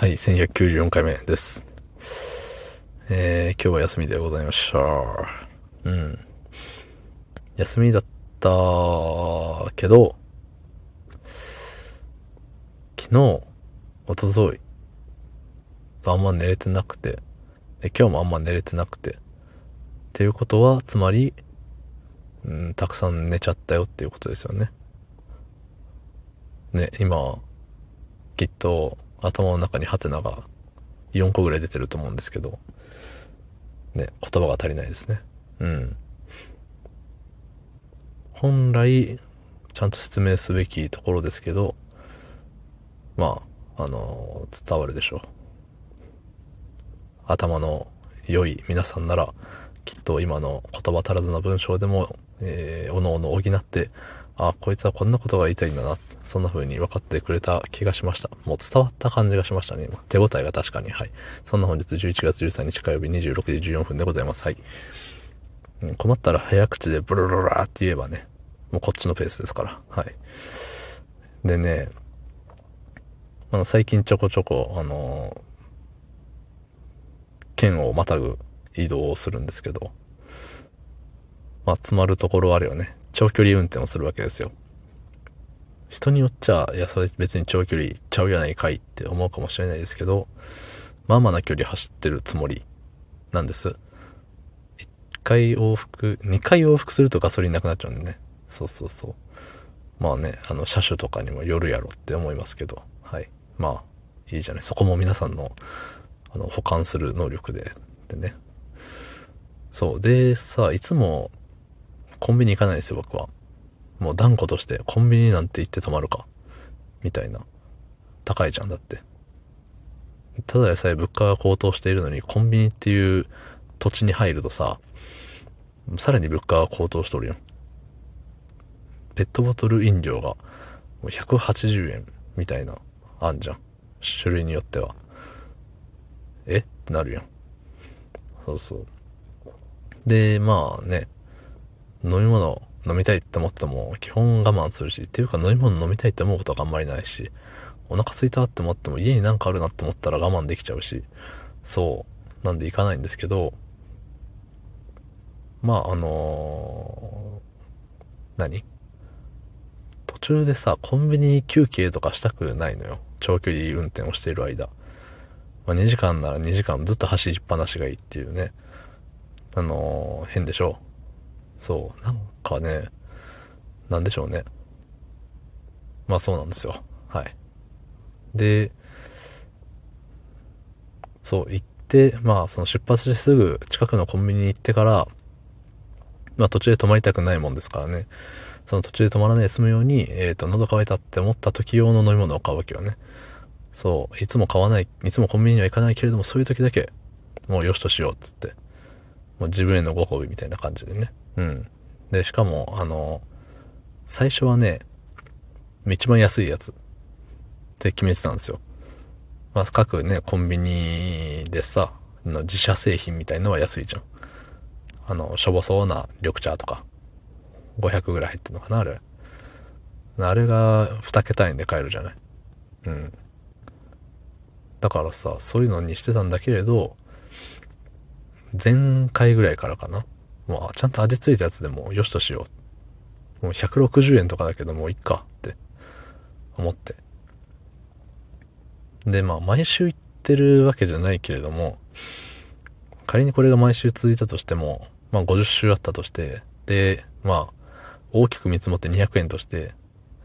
はい、1194回目です。えー、今日は休みでございました。うん。休みだったけど、昨日、おととい、あんま寝れてなくて、で今日もあんま寝れてなくて、っていうことは、つまり、うん、たくさん寝ちゃったよっていうことですよね。ね、今、きっと、頭の中にハテナが4個ぐらい出てると思うんですけど、ね、言葉が足りないですね。うん。本来、ちゃんと説明すべきところですけど、まあ、あの、伝わるでしょう。頭の良い皆さんなら、きっと今の言葉足らずな文章でも、えー、おのおの補って、あ、こいつはこんなことが言いたいんだな。そんな風に分かってくれた気がしました。もう伝わった感じがしましたね。手応えが確かに。はい。そんな本日11月13日火曜日26時14分でございます。はい。困ったら早口でブルルラーって言えばね、もうこっちのペースですから。はい。でね、あの、最近ちょこちょこ、あの県をまたぐ移動をするんですけど、まあ、詰まるところあるよね。長距離運転をするわけですよ。人によっちゃ、いや、それ別に長距離ちゃうやないかいって思うかもしれないですけど、まあまあな距離走ってるつもりなんです。1回往復、2回往復するとガソリンなくなっちゃうんでね。そうそうそう。まあね、あの、車種とかにもよるやろって思いますけど、はい。まあ、いいじゃない。そこも皆さんの、あの、保管する能力で、でね。そう。で、さ、いつも、コンビニ行かないですよ、僕は。もう断固としてコンビニなんて行って泊まるか。みたいな。高いじゃんだって。ただでさえ物価が高騰しているのに、コンビニっていう土地に入るとさ、さらに物価が高騰しとるよ。ペットボトル飲料が180円みたいな、あんじゃん。種類によっては。え？ってなるやん。そうそう。で、まあね、飲み物飲みたいって思っても基本我慢するし、っていうか飲み物飲みたいって思うことがあんまりないし、お腹空いたって思っても家になんかあるなって思ったら我慢できちゃうし、そう。なんで行かないんですけど、まああのー、何？途中でさ、コンビニ休憩とかしたくないのよ。長距離運転をしている間。まあ、2時間なら2時間ずっと走りっぱなしがいいっていうね。あのー、変でしょ？そう。なんかね、なんでしょうね。まあそうなんですよ。はい。で、そう、行って、まあその出発してすぐ近くのコンビニに行ってから、まあ途中で泊まりたくないもんですからね。その途中で止まらないで済むように、えっ、ー、と、喉乾いたって思った時用の飲み物を買うわけよね。そう、いつも買わない、いつもコンビニには行かないけれども、そういう時だけ、もうよしとしようっつって。もう自分へのご褒美みたいな感じでね。うん。で、しかも、あの、最初はね、一番安いやつって決めてたんですよ。まあ、各ね、コンビニでさ、の自社製品みたいのは安いじゃん。あの、しょぼそうな緑茶とか、500ぐらい入ってんのかな、あれ。あれが2桁円で買えるじゃない。うん。だからさ、そういうのにしてたんだけれど、前回ぐらいからかな。もうちゃんと味付いたやつでもよしとしよう。もう160円とかだけどもういっかって思って。で、まあ毎週行ってるわけじゃないけれども、仮にこれが毎週続いたとしても、まあ50週あったとして、で、まあ大きく見積もって200円として、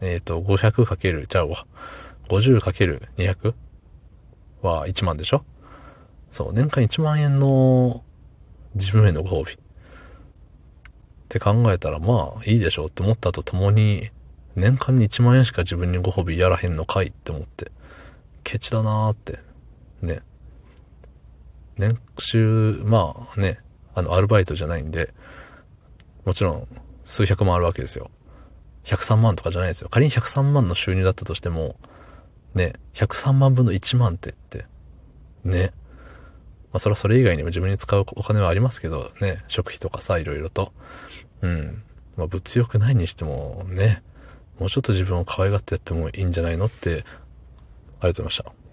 えっ、ー、と、500かける、ちゃうわ。50かける200は1万でしょ？そう、年間1万円の自分へのご褒美。って考えたらまあいいでしょうって思ったとともに、年間に1万円しか自分にご褒美やらへんのかいって思って、ケチだなーって。ね。年収、まあね、あの、アルバイトじゃないんで、もちろん数百万あるわけですよ。103万とかじゃないですよ。仮に103万の収入だったとしても、ね、103万分の1万ってって、ね。まあそれはそれ以外にも自分に使うお金はありますけどね、食費とかさ、いろいろと。うん。まあ、物欲ないにしてもね、もうちょっと自分を可愛がってやってもいいんじゃないのって、ありがとうございました。